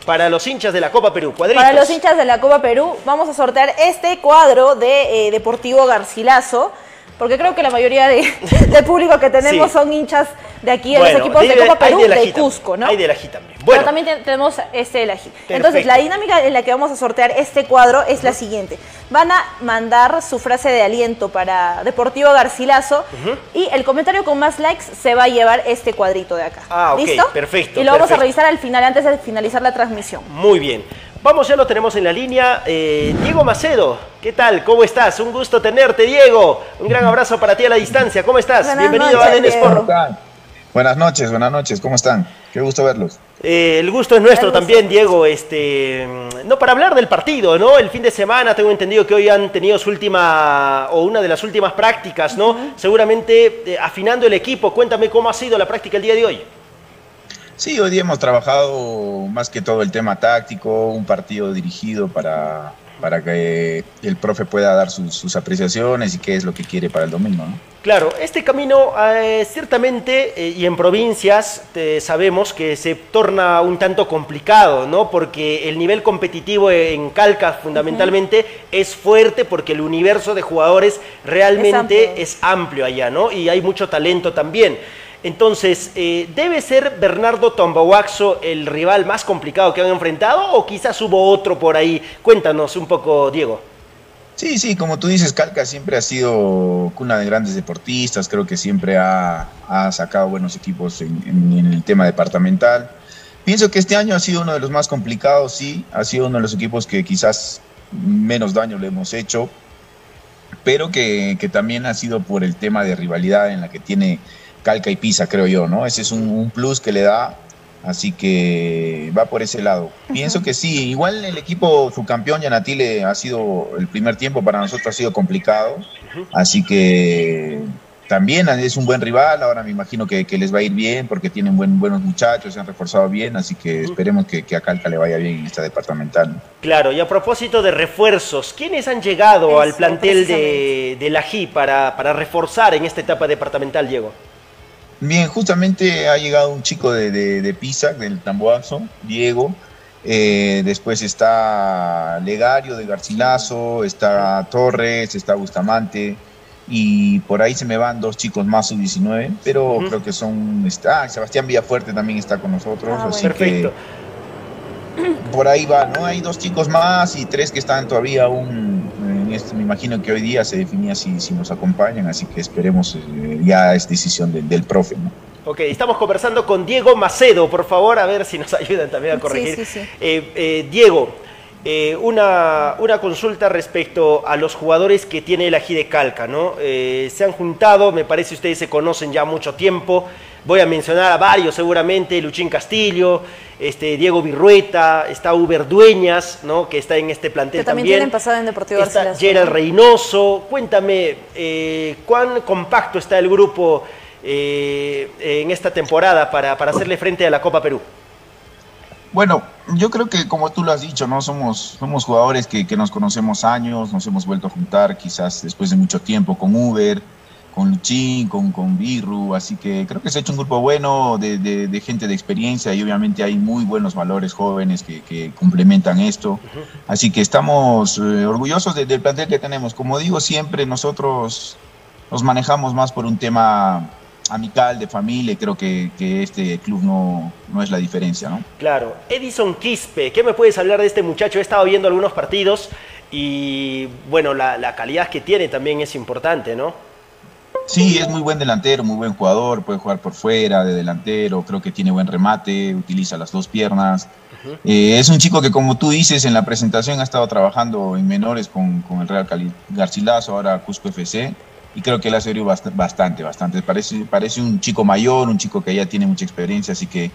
Para los hinchas de la Copa Perú, cuadritos. Para los hinchas de la Copa Perú, vamos a sortear este cuadro de eh, Deportivo Garcilaso, porque creo que la mayoría de, (laughs) del público que tenemos Sí. son hinchas de aquí, de Bueno, los equipos de, Copa Perú, la de, también, Cusco, ¿no? Hay de la Ají también. Pero Bueno, también te- tenemos este del ají. Entonces, Perfecto. la dinámica en la que vamos a sortear este cuadro es la siguiente. Van a mandar su frase de aliento para Deportivo Garcilaso y el comentario con más likes se va a llevar este cuadrito de acá. Ah, ok, ¿Listo? perfecto, Y lo vamos a revisar al final, antes de finalizar la transmisión. Muy bien. Vamos, ya lo tenemos en la línea. Eh, Diego Macedo, ¿qué tal? ¿Cómo estás? Un gusto tenerte, Diego. Un gran abrazo para ti a la distancia. ¿Cómo estás? Buenas Bienvenido noches, a ADN. Sport. Buenas noches, buenas noches, ¿cómo están? Qué gusto verlos. Eh, el gusto es nuestro gusto. también, Diego. Este, mm, no para hablar del partido, ¿no? El fin de semana tengo entendido que hoy han tenido su última o una de las últimas prácticas, ¿no? Seguramente eh, afinando el equipo. Cuéntame cómo ha sido la práctica el día de hoy. Sí, hoy día hemos trabajado más que todo el tema táctico, un partido dirigido para, para que el profe pueda dar sus, sus apreciaciones y qué es lo que quiere para el domingo, ¿no? Claro, este camino eh, ciertamente eh, y en provincias eh, sabemos que se torna un tanto complicado, ¿no? Porque el nivel competitivo en Calca fundamentalmente es fuerte porque el universo de jugadores realmente amplio. es amplio allá, ¿no? Y hay mucho talento también. Entonces, eh, ¿debe ser Bernardo Tombahuaxo el rival más complicado que han enfrentado o quizás hubo otro por ahí? Cuéntanos un poco, Diego. Sí, sí, como tú dices, Calca siempre ha sido cuna de grandes deportistas, creo que siempre ha, ha sacado buenos equipos en, en- en el tema departamental. Pienso que este año ha sido uno de los más complicados, sí, ha sido uno de los equipos que quizás menos daño le hemos hecho, pero que, que también ha sido por el tema de rivalidad en la que tiene Calca y Pisa, creo yo, ¿no? Ese es un, un plus que le da, así que va por ese lado. Pienso que sí, igual el equipo subcampeón Yanatile ha sido, el primer tiempo para nosotros ha sido complicado, así que también es un buen rival, ahora me imagino que, que les va a ir bien porque tienen buen, buenos muchachos, se han reforzado bien, así que esperemos que, que a Calca le vaya bien en esta departamental. Claro, y a propósito de refuerzos, ¿quiénes han llegado al plantel de, la JI para, para reforzar en esta etapa departamental, Diego? Bien, justamente ha llegado un chico de, de, de Pisa, del Tamboazo, Diego. Eh, después está Legario de Garcilaso, está Torres, está Bustamante. Y por ahí se me van dos chicos más sub-19, pero creo que son. Está, Sebastián Villafuerte también está con nosotros. Ah, así. Perfecto. que por ahí va, ¿no? Hay dos chicos más y tres que están todavía aún. En este, me imagino que hoy día se definía si, si nos acompañan, así que esperemos, eh, ya es decisión del, del profe, ¿no? Ok, estamos conversando con Diego Macedo, por favor, a ver si nos (laughs) ayudan también a Sí, corregir. sí, sí. Eh, eh, Diego, Eh, una, una, consulta respecto a los jugadores que tiene el Ají de Calca, ¿no? Eh, se han juntado, me parece ustedes se conocen ya mucho tiempo. Voy a mencionar a varios seguramente, Luchín Castillo, este, Diego Virrueta, está Uber Dueñas, ¿no? que está en este plantel que también. tienen pasado en Deportivo Está Gerald Reynoso. Cuéntame, eh, ¿cuán compacto está el grupo en esta temporada para, para hacerle frente a la Copa Perú? Bueno, yo creo que como tú lo has dicho, ¿no? Somos, somos jugadores que, nos conocemos años, nos hemos vuelto a juntar quizás después de mucho tiempo con Uber, con Luchín, con, con Birru, así que creo que se ha hecho un grupo bueno de, gente de experiencia y obviamente hay muy buenos valores jóvenes que, complementan esto. Así que estamos eh, orgullosos del plantel que tenemos. Como digo siempre, nosotros nos manejamos más por un tema amical, de familia, y creo que, este club no, no, es la diferencia, ¿no? Claro. Edison Quispe, ¿qué me puedes hablar de este muchacho? He estado viendo algunos partidos y, bueno, la, calidad que tiene también es importante, ¿no? Sí, es muy buen delantero, muy buen jugador, puede jugar por fuera, de delantero, creo que tiene buen remate, utiliza las dos piernas. Eh, es un chico que, como tú dices, en la presentación ha estado trabajando en menores con, con el Real Cali Garcilaso, ahora Cusco FC y creo que él ha servido bastante, bastante. Parece, parece un chico mayor, un chico que ya tiene mucha experiencia, así que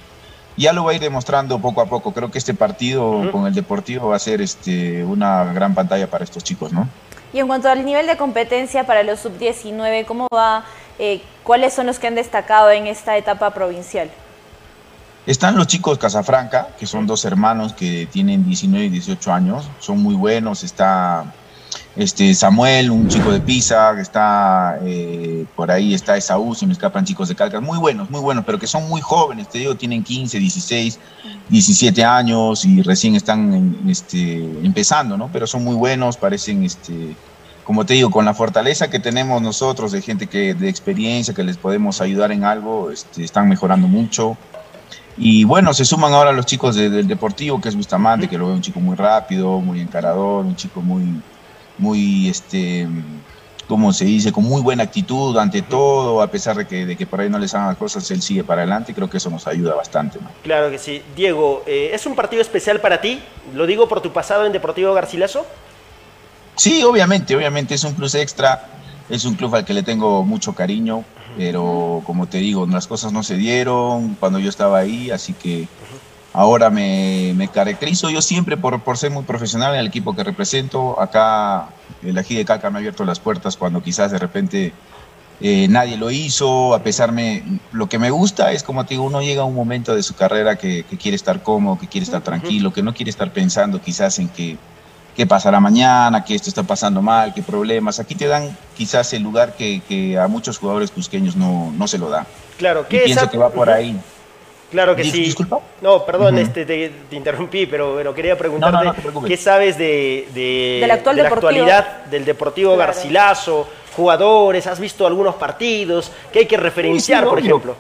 ya lo va a ir demostrando poco a poco. Creo que este partido con el Deportivo va a ser este, una gran pantalla para estos chicos, ¿no? Y en cuanto al nivel de competencia para los sub-19, ¿cómo va? Eh, ¿Cuáles son los que han destacado en esta etapa provincial? Están los chicos Casafranca, que son dos hermanos que tienen 19 y 18 años, son muy buenos. Está este Samuel, un chico de Pisa, que está eh, por ahí, está Esaú, si me escapan chicos de Calcas, muy buenos, muy buenos, pero que son muy jóvenes, te digo, tienen 15, 16, 17 años y recién están este, empezando, ¿no? Pero son muy buenos, parecen, este, como te digo, con la fortaleza que tenemos nosotros de gente que de experiencia, que les podemos ayudar en algo, este, están mejorando mucho. Y bueno, se suman ahora los chicos del Deportivo, que es Bustamante, que lo veo un chico muy rápido, muy encarador, un chico muy muy, este, como se dice, con muy buena actitud ante todo, a pesar de que, de que por ahí no les hagan las cosas, él sigue para adelante, creo que eso nos ayuda bastante. Claro que sí. Diego, eh, ¿es un partido especial para ti? ¿Lo digo por tu pasado en Deportivo Garcilaso? Sí, obviamente, obviamente es un plus extra, es un club al que le tengo mucho cariño, pero como te digo, las cosas no se dieron cuando yo estaba ahí, así que Ahora me, caracterizo yo siempre por, por, ser muy profesional en el equipo que represento. Acá el ají de Calca me ha abierto las puertas cuando quizás de repente eh, nadie lo hizo. A pesar de lo que me gusta es como te digo, uno llega a un momento de su carrera que, quiere estar cómodo, que quiere estar tranquilo, que no quiere estar pensando quizás en que qué pasará mañana, que esto está pasando mal, qué problemas. Aquí te dan quizás el lugar que, a muchos jugadores cusqueños no, no se lo da. Claro, que pienso que va por ahí. Claro que sí. Disculpa. No, perdón, este, te, interrumpí, pero, pero quería preguntarte qué sabes de, de, la, actualidad del Deportivo Garcilaso, jugadores, has visto algunos partidos, que hay que referenciar, por ejemplo.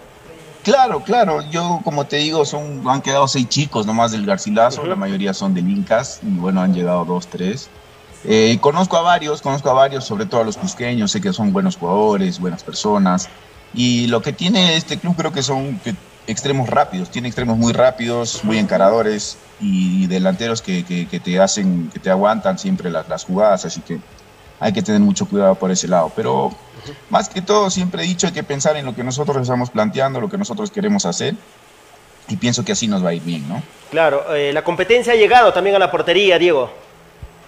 Claro, claro. Yo, como te digo, son, han quedado seis chicos nomás del Garcilaso, la mayoría son del Incas, y bueno, han llegado dos, tres. Eh, conozco a varios, conozco a varios, sobre todo a los cusqueños, sé que son buenos jugadores, buenas personas. Y lo que tiene este club creo que son que extremos rápidos, tiene extremos muy rápidos, muy encaradores y delanteros que, te hacen, que te aguantan siempre las, las, jugadas, así que hay que tener mucho cuidado por ese lado. Pero más que todo, siempre he dicho, hay que pensar en lo que nosotros estamos planteando, lo que nosotros queremos hacer, y pienso que así nos va a ir bien, ¿no? Claro, eh, la competencia ha llegado también a la portería, Diego.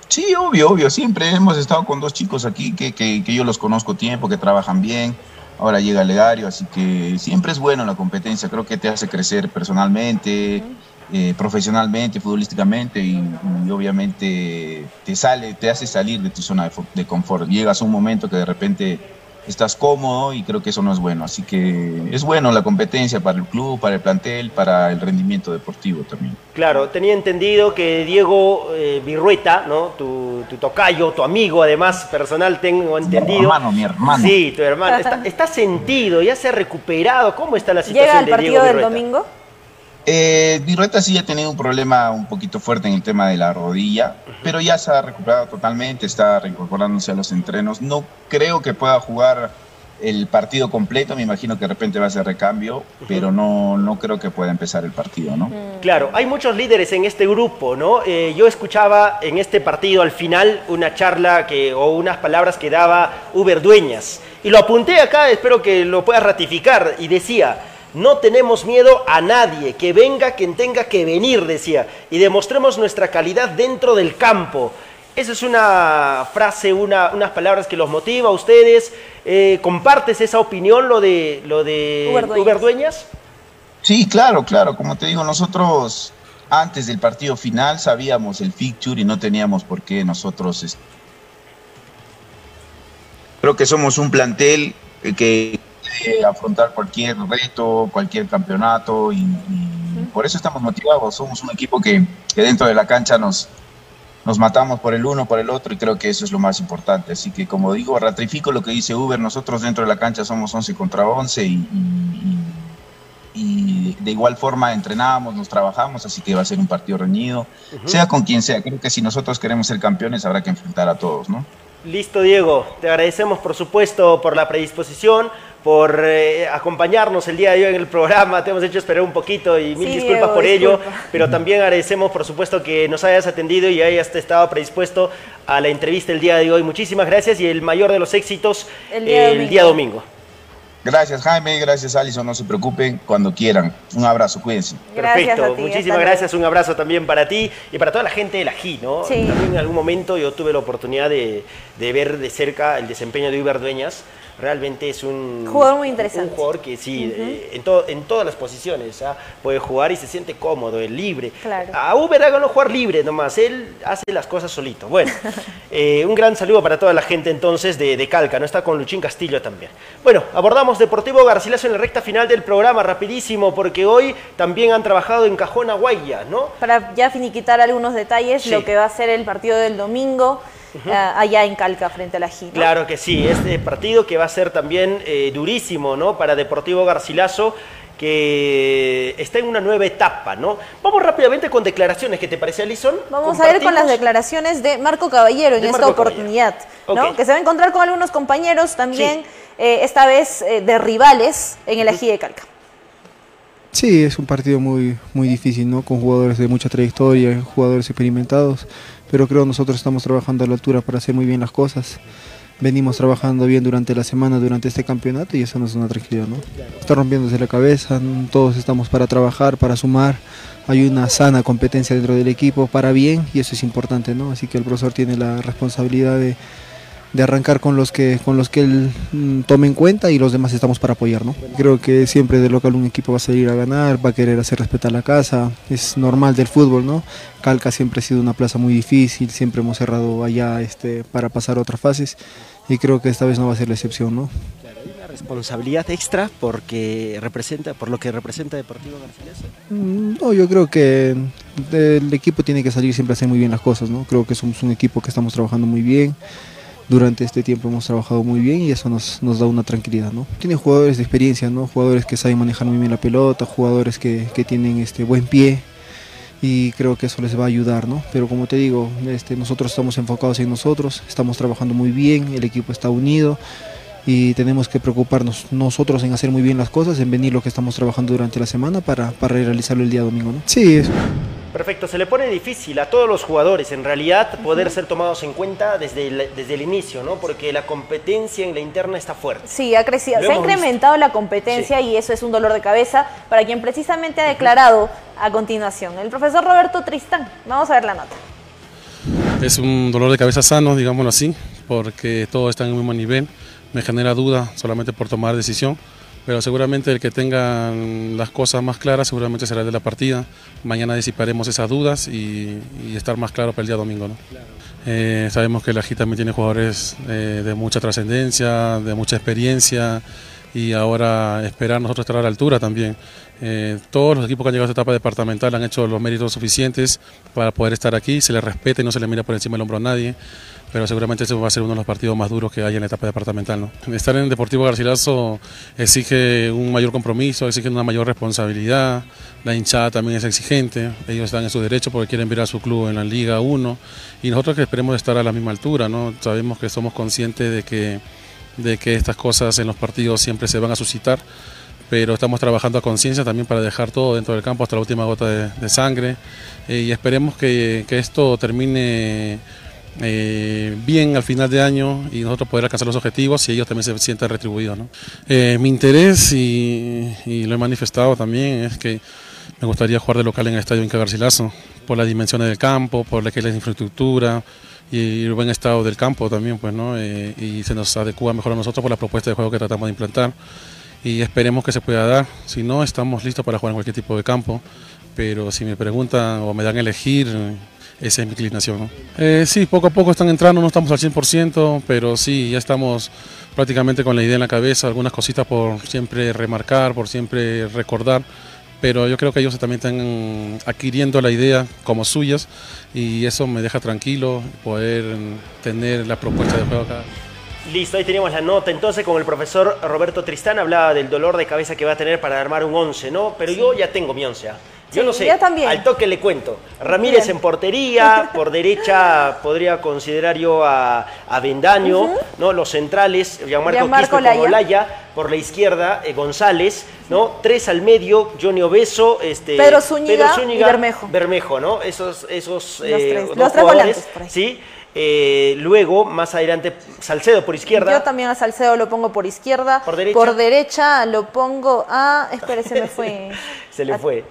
Sí, obvio, obvio, siempre hemos estado con dos chicos aquí que, que yo los conozco tiempo, que trabajan bien, ahora llega Legario, así que siempre es bueno la competencia, creo que te hace crecer personalmente, eh, profesionalmente, futbolísticamente y, obviamente te sale, te hace salir de tu zona de, de confort. Llegas a un momento que de repente estás cómodo y creo que eso no es bueno. Así que es bueno la competencia para el club, para el plantel, para el rendimiento deportivo también. Claro, tenía entendido que Diego eh, Virrueta, ¿no? Tu, tocayo, tu amigo, además personal, tengo entendido. Mi hermano, mi hermano. Sí, tu hermano. (laughs) Está, sentido, ya se ha recuperado. ¿Cómo está la situación ¿Llega al partido del domingo? Eh, Virrueta sí ha tenido un problema un poquito fuerte en el tema de la rodilla, pero ya se ha recuperado totalmente, está reincorporándose a los entrenos. No creo que pueda jugar el partido completo, me imagino que de repente va a ser recambio, pero no, no creo que pueda empezar el partido, ¿no? Claro, hay muchos líderes en este grupo, ¿no? Eh, yo escuchaba en este partido al final una charla que, o unas palabras que daba Uber Dueñas, y lo apunté acá, espero que lo puedas ratificar, y decía, no tenemos miedo a nadie, que venga quien tenga que venir, decía, y demostremos nuestra calidad dentro del campo. Esa es una frase, una, unas palabras que los motiva a ustedes. Eh, ¿Compartes esa opinión, lo de, lo de Uber Dueñas? Sí, claro, claro. Como te digo, nosotros antes del partido final sabíamos el fixture y no teníamos por qué nosotros... Creo que somos un plantel que puede afrontar cualquier reto, cualquier campeonato y, por eso estamos motivados. Somos un equipo que, que dentro de la cancha nos, nos matamos por el uno, por el otro, y creo que eso es lo más importante. Así que, como digo, ratifico lo que dice Uber, nosotros dentro de la cancha somos 11 contra 11 y, y, de igual forma entrenamos, nos trabajamos, así que va a ser un partido reñido, sea con quien sea. Creo que si nosotros queremos ser campeones habrá que enfrentar a todos, ¿no? Listo, Diego. Te agradecemos, por supuesto, por la predisposición por eh, acompañarnos el día de hoy en el programa. Te hemos hecho esperar un poquito y mil disculpas por ello, pero también agradecemos, por supuesto, que nos hayas atendido y hayas estado predispuesto a la entrevista el día de hoy. Muchísimas gracias y el mayor de los éxitos el día, domingo. Gracias Jaime, gracias Alison, no se preocupen cuando quieran. Un abrazo, cuídense. Perfecto, muchísimas gracias, un abrazo también para ti y para toda la gente de la GI, ¿no? También en algún momento yo tuve la oportunidad de, de ver de cerca el desempeño de Iber Dueñas realmente es un jugador muy interesante. Un jugador que sí, eh, en, en todas las posiciones ¿ah? puede jugar y se siente cómodo, es libre. Claro. A Uber no jugar libre nomás, él hace las cosas solito. Bueno, (laughs) eh, un gran saludo para toda la gente entonces de, de, Calca, ¿no? Está con Luchín Castillo también. Bueno, abordamos Deportivo Garcilaso en la recta final del programa, rapidísimo, porque hoy también han trabajado en Cajón Aguaya, ¿no? Para ya finiquitar algunos detalles, lo que va a ser el partido del domingo. Eh, allá en Calca frente a la Gina. Claro que sí, este partido que va a ser también eh, durísimo ¿no? para Deportivo Garcilaso que está en una nueva etapa, ¿no? Vamos rápidamente con declaraciones, ¿qué te parece, Alison? Vamos a ver con las declaraciones de Marco Caballero en esta oportunidad, ¿no? Que se va a encontrar con algunos compañeros también, eh, esta vez de rivales en el Ají de Calca. Sí, es un partido muy, muy difícil, ¿no? Con jugadores de mucha trayectoria, jugadores experimentados pero creo nosotros estamos trabajando a la altura para hacer muy bien las cosas. Venimos trabajando bien durante la semana, durante este campeonato y eso nos da una tranquilidad, ¿no? Está rompiéndose la cabeza, todos estamos para trabajar, para sumar, hay una sana competencia dentro del equipo para bien y eso es importante, ¿no? Así que el profesor tiene la responsabilidad de de arrancar con los que con los que él mm, tome en cuenta y los demás estamos para apoyar, ¿no? Creo que siempre de local un equipo va a salir a ganar, va a querer hacer respetar la casa, es normal del fútbol, ¿no? Calca siempre ha sido una plaza muy difícil, siempre hemos cerrado allá este, para pasar a otras fases y creo que esta vez no va a ser la excepción, ¿no? hay una responsabilidad extra porque representa, por lo que representa Deportivo Garcilaso. Mm, no, yo creo que el equipo tiene que salir siempre a hacer muy bien las cosas, ¿no? Creo que somos un equipo que estamos trabajando muy bien durante este tiempo hemos trabajado muy bien y eso nos, nos da una tranquilidad. ¿no? Tiene jugadores de experiencia, ¿no? jugadores que saben manejar muy bien la pelota, jugadores que, que tienen este buen pie y creo que eso les va a ayudar, ¿no? Pero como te digo, este, nosotros estamos enfocados en nosotros, estamos trabajando muy bien, el equipo está unido y tenemos que preocuparnos nosotros en hacer muy bien las cosas, en venir lo que estamos trabajando durante la semana para, para realizarlo el día domingo, ¿no? Sí. Perfecto, se le pone difícil a todos los jugadores en realidad poder ser tomados en cuenta desde el, desde el inicio, ¿no? Porque la competencia en la interna está fuerte. Sí, ha crecido, se ha incrementado la competencia y eso es un dolor de cabeza para quien precisamente ha declarado a continuación, el profesor Roberto Tristán. Vamos a ver la nota. Es un dolor de cabeza sano, digámoslo así, porque todo está en el mismo nivel. Me genera duda solamente por tomar decisión pero seguramente el que tenga las cosas más claras seguramente será el de la partida. Mañana disiparemos esas dudas y, estar más claro para el día domingo. ¿no? Eh, sabemos que la GI también tiene jugadores eh, de mucha trascendencia, de mucha experiencia y ahora esperar nosotros estar a la altura también. Eh, todos los equipos que han llegado a esta etapa departamental han hecho los méritos suficientes para poder estar aquí, se les respeta y no se les mira por encima del hombro a nadie pero seguramente ese va a ser uno de los partidos más duros que hay en la etapa departamental. ¿no? Estar en Deportivo Garcilaso exige un mayor compromiso, exige una mayor responsabilidad, la hinchada también es exigente, ellos están en su derecho porque quieren ver a su club en la Liga 1 y nosotros que esperemos estar a la misma altura, ¿no? sabemos que somos conscientes de que de que estas cosas en los partidos siempre se van a suscitar, pero estamos trabajando a conciencia también para dejar todo dentro del campo hasta la última gota de, de sangre eh, y esperemos que, que esto termine eh, bien al final de año y nosotros poder alcanzar los objetivos y ellos también se sientan retribuidos. ¿no? Eh, mi interés, y, y, lo he manifestado también, es que me gustaría jugar de local en el estadio Inca Garcilaso, por las dimensiones del campo, por la que es la infraestructura y el buen estado del campo también, pues, ¿no? Eh, y se nos adecua mejor a nosotros por la propuesta de juego que tratamos de implantar y esperemos que se pueda dar. Si no, estamos listos para jugar en cualquier tipo de campo, pero si me preguntan o me dan a elegir, esa es mi inclinación. ¿no? Eh, sí, poco a poco están entrando, no estamos al 100%, pero sí, ya estamos prácticamente con la idea en la cabeza, algunas cositas por siempre remarcar, por siempre recordar, pero yo creo que ellos también están adquiriendo la idea como suyas y eso me deja tranquilo poder tener la propuesta de juego acá. Listo, ahí tenemos la nota. Entonces, con el profesor Roberto Tristán hablaba del dolor de cabeza que va a tener para armar un 11, ¿no? Pero yo ya tengo mi 11. Yo Sí, no sé, yo también. al toque le cuento. Ramírez Bien. en portería, (laughs) por derecha podría considerar yo a, a Bendaño, ¿no? Los centrales, Gianmarco, Gianmarco Quispe Laya. Olaya, por la izquierda, eh, González, ¿no? Tres al medio, Johnny Obeso, este, Pedro Zúñiga y Bermejo. Bermejo, ¿no? Esos, esos Los eh, tres, los tres volantes por ahí. ¿sí? Eh, luego, más adelante, Salcedo por izquierda. Yo también a Salcedo lo pongo por izquierda. ¿Por derecha? derecha lo pongo a. Espere, se me fue. (laughs) Se le fue.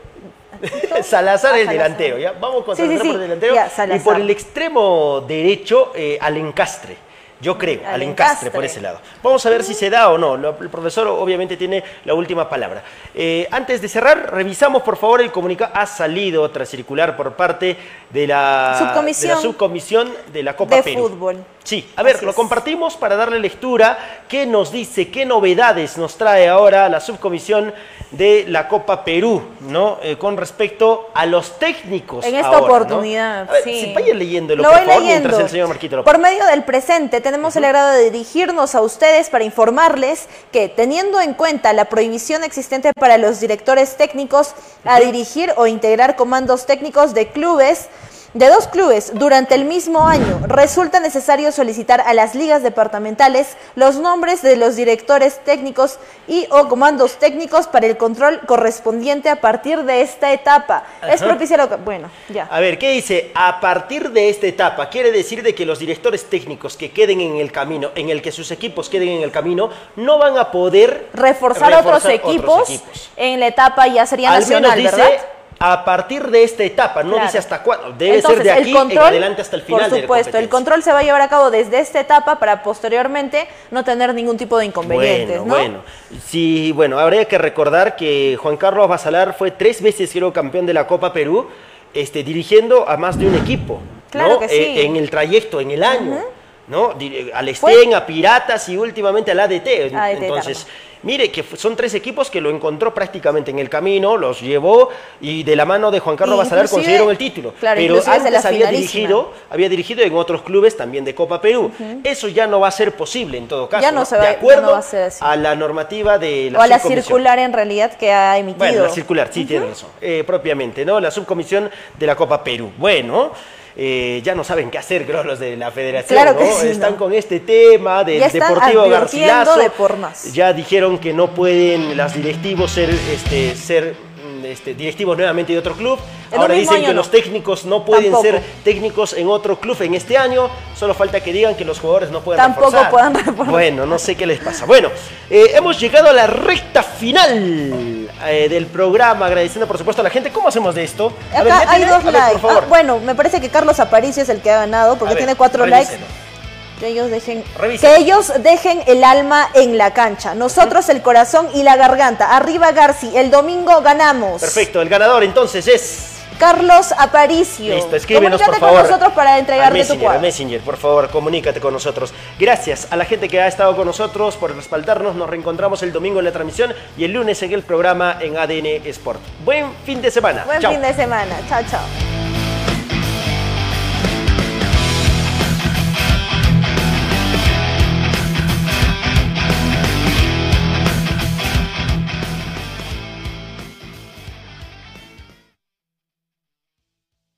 (laughs) Salazar Ah, el Salazar. delantero, ¿ya? Vamos con Sí, Salazar sí. por el delantero. Ya, y por el extremo derecho, eh, al encastre. Yo creo, al, Al encastre, por ese lado. Vamos a ver si se da o no. El profesor obviamente tiene la última palabra. Eh, antes de cerrar, revisamos por favor el comunicado. Ha salido otra circular por parte de la Subcomisión de la, subcomisión de la Copa de Perú. fútbol. Sí, a ver, Así lo es. compartimos para darle lectura. ¿Qué nos dice, qué novedades nos trae ahora la subcomisión de la Copa Perú, ¿no? Eh, con respecto a los técnicos. En esta ahora, ¿no? oportunidad, A ver, sí. Si vaya leyéndolo, Lo por voy favor, leyendo. mientras el señor Marquito lo Por medio del presente, tenemos el agrado de dirigirnos a ustedes para informarles que, teniendo en cuenta la prohibición existente para los directores técnicos a dirigir o integrar comandos técnicos de clubes, de dos clubes durante el mismo año, resulta necesario solicitar a las ligas departamentales los nombres de los directores técnicos y o comandos técnicos para el control correspondiente a partir de esta etapa. Es propicia lo que... Bueno, ya. A ver, ¿qué dice? A partir de esta etapa, quiere decir de que los directores técnicos que queden en el camino, en el que sus equipos queden en el camino, no van a poder reforzar, otros, equipos en la etapa ya sería Al nacional, menos dice ¿verdad? A partir de esta etapa, no Claro. dice hasta cuándo. Debe Entonces, ser de aquí control, en adelante hasta el final Por de la supuesto, el control se va a llevar a cabo desde esta etapa para posteriormente no tener ningún tipo de inconvenientes, Bueno, ¿no? bueno. Sí, bueno, habría que recordar que Juan Carlos Basalar fue tres veces, creo, campeón de la Copa Perú, este, dirigiendo a más de un equipo. Claro ¿no? que sí. Eh, en el trayecto, en el año. ¿no? Di- Al Estén, a Piratas y últimamente al ADT. ADT Entonces, mire que son tres equipos que lo encontró prácticamente en el camino, los llevó y de la mano de Juan Carlos Basalar consiguieron el título. claro, Pero antes había dirigido, había dirigido en otros clubes también de Copa Perú. Eso ya no va a ser posible en todo caso. Ya no ¿no? se va- de no acuerdo va a ser así. a la normativa de la o a la circular en realidad que ha emitido. Bueno, la circular, sí, tiene razón. Eh, propiamente, ¿no? La subcomisión de la Copa Perú. Bueno, eh, ya no saben qué hacer, creo, los de la federación, Claro que ¿no? sí, Están ¿no? con este tema del Deportivo Garcilaso. de por más. Ya dijeron que no pueden las directivos ser, este, ser este, directivos nuevamente de otro club. En Ahora dicen que no. los técnicos no pueden Tampoco. ser técnicos en otro club en este año. Solo falta que digan que los jugadores no pueden Tampoco reforzar. puedan reforzar. Bueno, no sé qué les pasa. Bueno, eh, hemos llegado a la recta final eh, del programa, agradeciendo por supuesto a la gente. ¿Cómo hacemos de esto? A ver, Acá ¿ya hay tiene? dos A ver, likes. por favor. Ah, bueno, me parece que Carlos Aparicio es el que ha ganado porque A ver, tiene cuatro likes. Que ellos dejen, que ellos dejen el alma en la cancha. Nosotros el corazón y la garganta. Arriba Garci, el domingo ganamos. Perfecto, el ganador entonces es... Carlos Aparicio. Listo, escríbenos Comunícate por favor. con nosotros para entregarte tu cuadro. Messenger, por favor, comunícate con nosotros. Gracias a la gente que ha estado con nosotros por respaldarnos. Nos reencontramos el domingo en la transmisión y el lunes en el programa en ADN Sport. Buen fin de semana. Buen Chao. fin de semana. Chao, chao.